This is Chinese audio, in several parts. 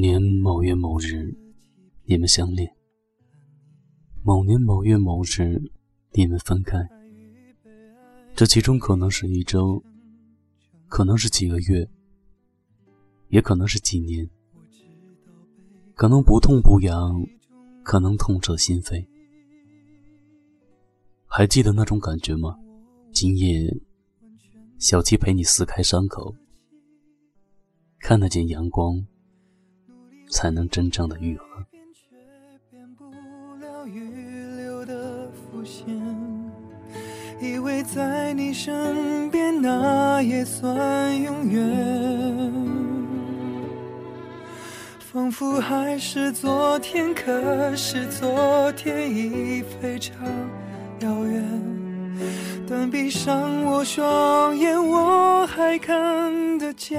年某月某日，你们相恋；某年某月某日，你们分开。这其中可能是一周，可能是几个月。也可能是几年，可能不痛不痒，可能痛彻心扉。还记得那种感觉吗？今夜，小七陪你撕开伤口，看得见阳光，才能真正的愈合。以为在你身边，那也算永远。仿佛还是昨天，可是昨天已非常遥远。但闭上我双眼，我还看得见。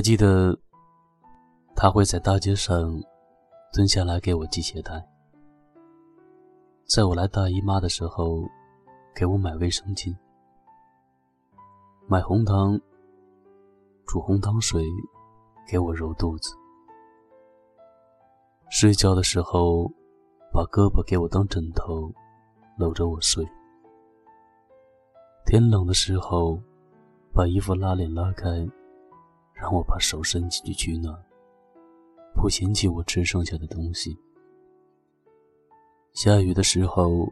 还记得他会在大街上蹲下来给我系鞋带，在我来大姨妈的时候给我买卫生巾。买红糖，煮红糖水，给我揉肚子。睡觉的时候，把胳膊给我当枕头，搂着我睡。天冷的时候，把衣服拉链拉开，让我把手伸进去取暖，不嫌弃我吃剩下的东西。下雨的时候，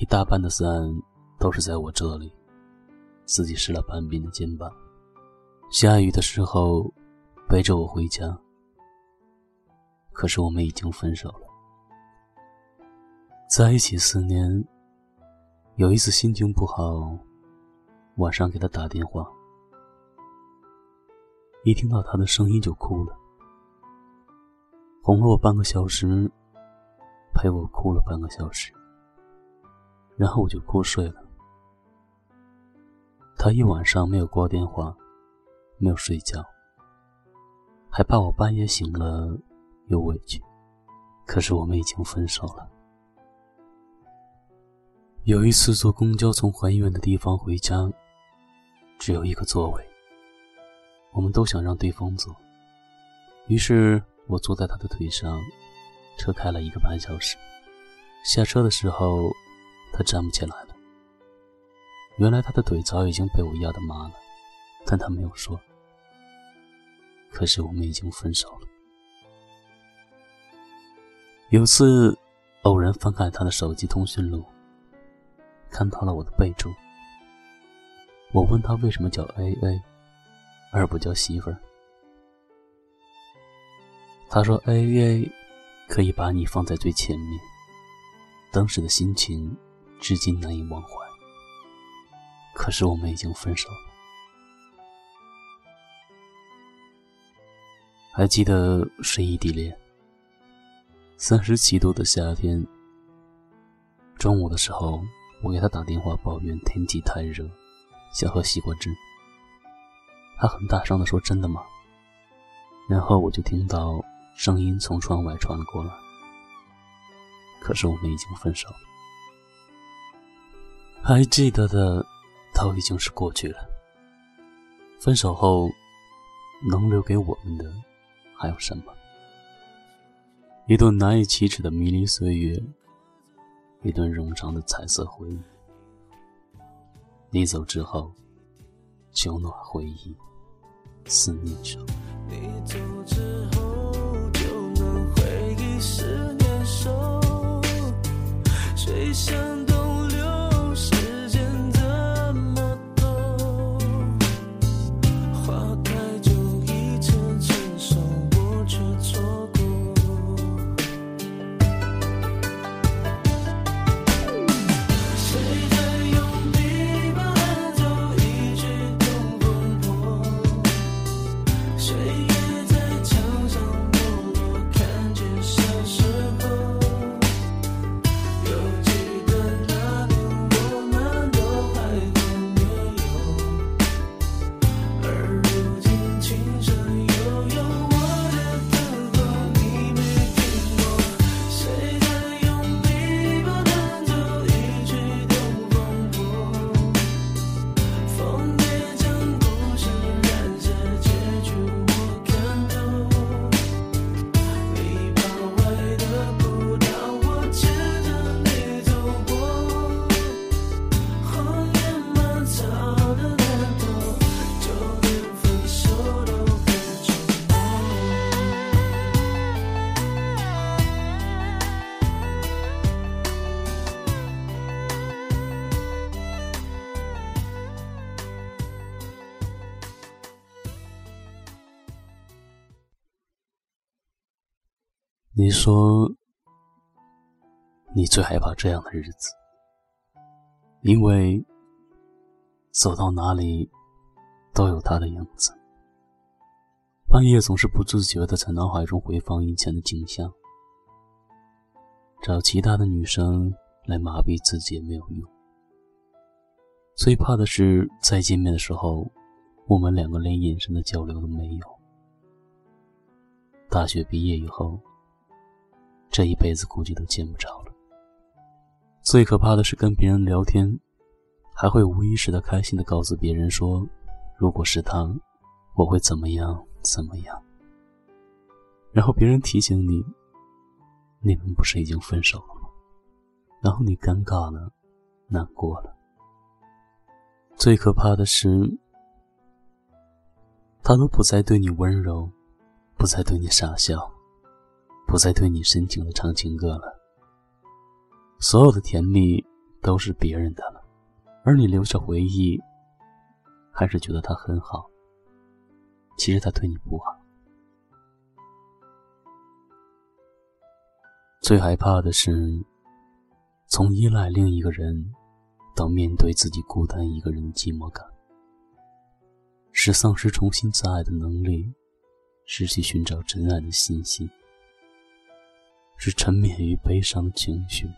一大半的伞都是在我这里。自己湿了半边的肩膀，下雨的时候背着我回家。可是我们已经分手了。在一起四年，有一次心情不好，晚上给他打电话，一听到他的声音就哭了，哄了我半个小时，陪我哭了半个小时，然后我就哭睡了。他一晚上没有挂电话，没有睡觉，还怕我半夜醒了有委屈。可是我们已经分手了。有一次坐公交从很远的地方回家，只有一个座位，我们都想让对方坐，于是我坐在他的腿上，车开了一个半小时。下车的时候，他站不起来了。原来他的腿早已经被我压得麻了，但他没有说。可是我们已经分手了。有次偶然翻看他的手机通讯录，看到了我的备注。我问他为什么叫 A A，而不叫媳妇儿。他说 A A 可以把你放在最前面。当时的心情，至今难以忘怀。可是我们已经分手了。还记得是异地恋，三十七度的夏天。中午的时候，我给他打电话抱怨天气太热，想喝西瓜汁。他很大声的说：“真的吗？”然后我就听到声音从窗外传了过来。可是我们已经分手了。还记得的。都已经是过去了。分手后，能留给我们的还有什么？一段难以启齿的迷离岁月，一段冗长的彩色回忆。你走之后，酒暖回忆，思念愁。你走之后，就能回忆思念愁。谁想？你说，你最害怕这样的日子，因为走到哪里都有他的影子。半夜总是不自觉的在脑海中回放以前的景象，找其他的女生来麻痹自己也没有用。最怕的是再见面的时候，我们两个连眼神的交流都没有。大学毕业以后。这一辈子估计都见不着了。最可怕的是跟别人聊天，还会无意识的开心的告诉别人说：“如果是他，我会怎么样怎么样。”然后别人提醒你：“你们不是已经分手了吗？”然后你尴尬了，难过了。最可怕的是，他都不再对你温柔，不再对你傻笑。不再对你深情的唱情歌了，所有的甜蜜都是别人的了，而你留下回忆，还是觉得他很好。其实他对你不好。最害怕的是，从依赖另一个人，到面对自己孤单一个人的寂寞感，是丧失重新再爱的能力，失去寻找真爱的信心。是沉湎于悲伤的情绪，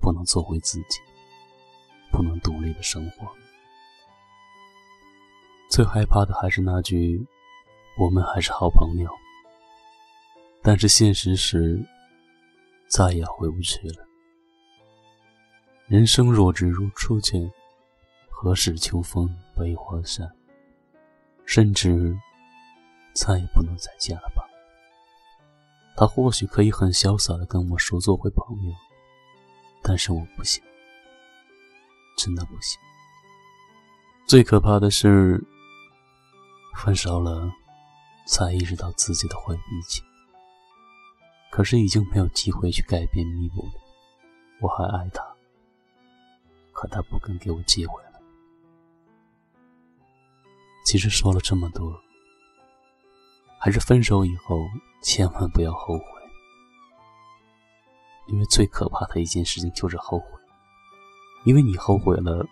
不能做回自己，不能独立的生活。最害怕的还是那句“我们还是好朋友”，但是现实是再也回不去了。人生若只如初见，何事秋风悲画扇？甚至再也不能再见了吧。他或许可以很潇洒的跟我说做回朋友，但是我不行，真的不行。最可怕的是，分手了，才意识到自己的坏脾气。可是已经没有机会去改变弥补了。我还爱他，可他不肯给我机会了。其实说了这么多。还是分手以后，千万不要后悔，因为最可怕的一件事情就是后悔，因为你后悔了，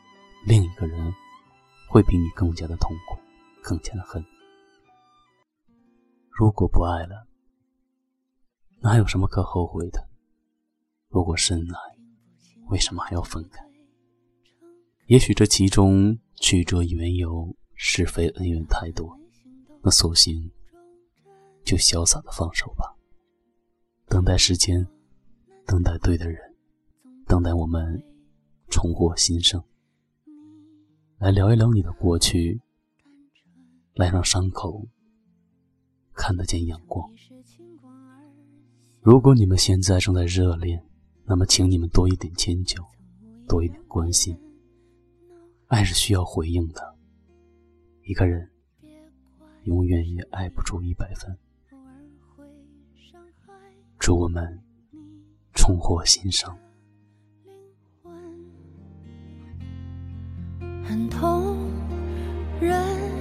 另一个人会比你更加的痛苦，更加的恨。如果不爱了，那还有什么可后悔的？如果深爱，为什么还要分开？也许这其中曲折缘由、是非恩怨太多，那索性。就潇洒的放手吧。等待时间等待对的人等待我们重获新生。来聊一聊你的过去来让伤口看得见阳光。如果你们现在正在热恋那么请你们多一点迁就多一点关心。爱是需要回应的一个人永远也爱不出一百分。祝我们重获新生。很痛人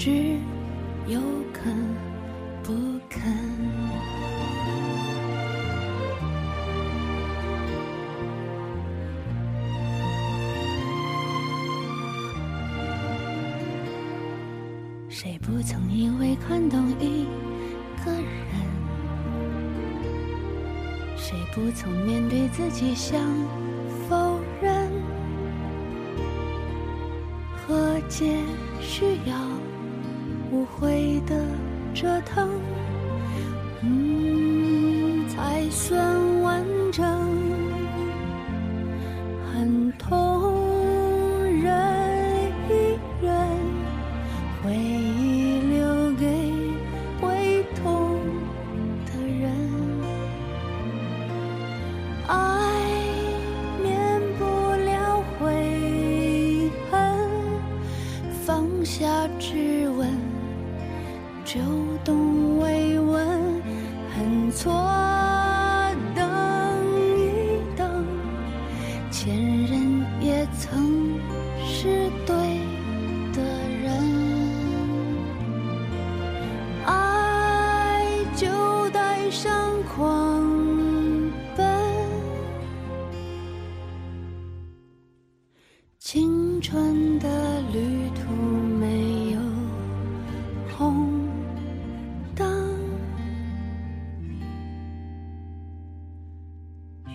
只有肯不肯谁不曾因为看懂一个人谁不曾面对自己想否认和解需要无悔的折腾。嗯才算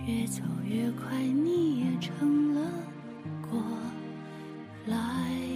越走越快你也成了过来。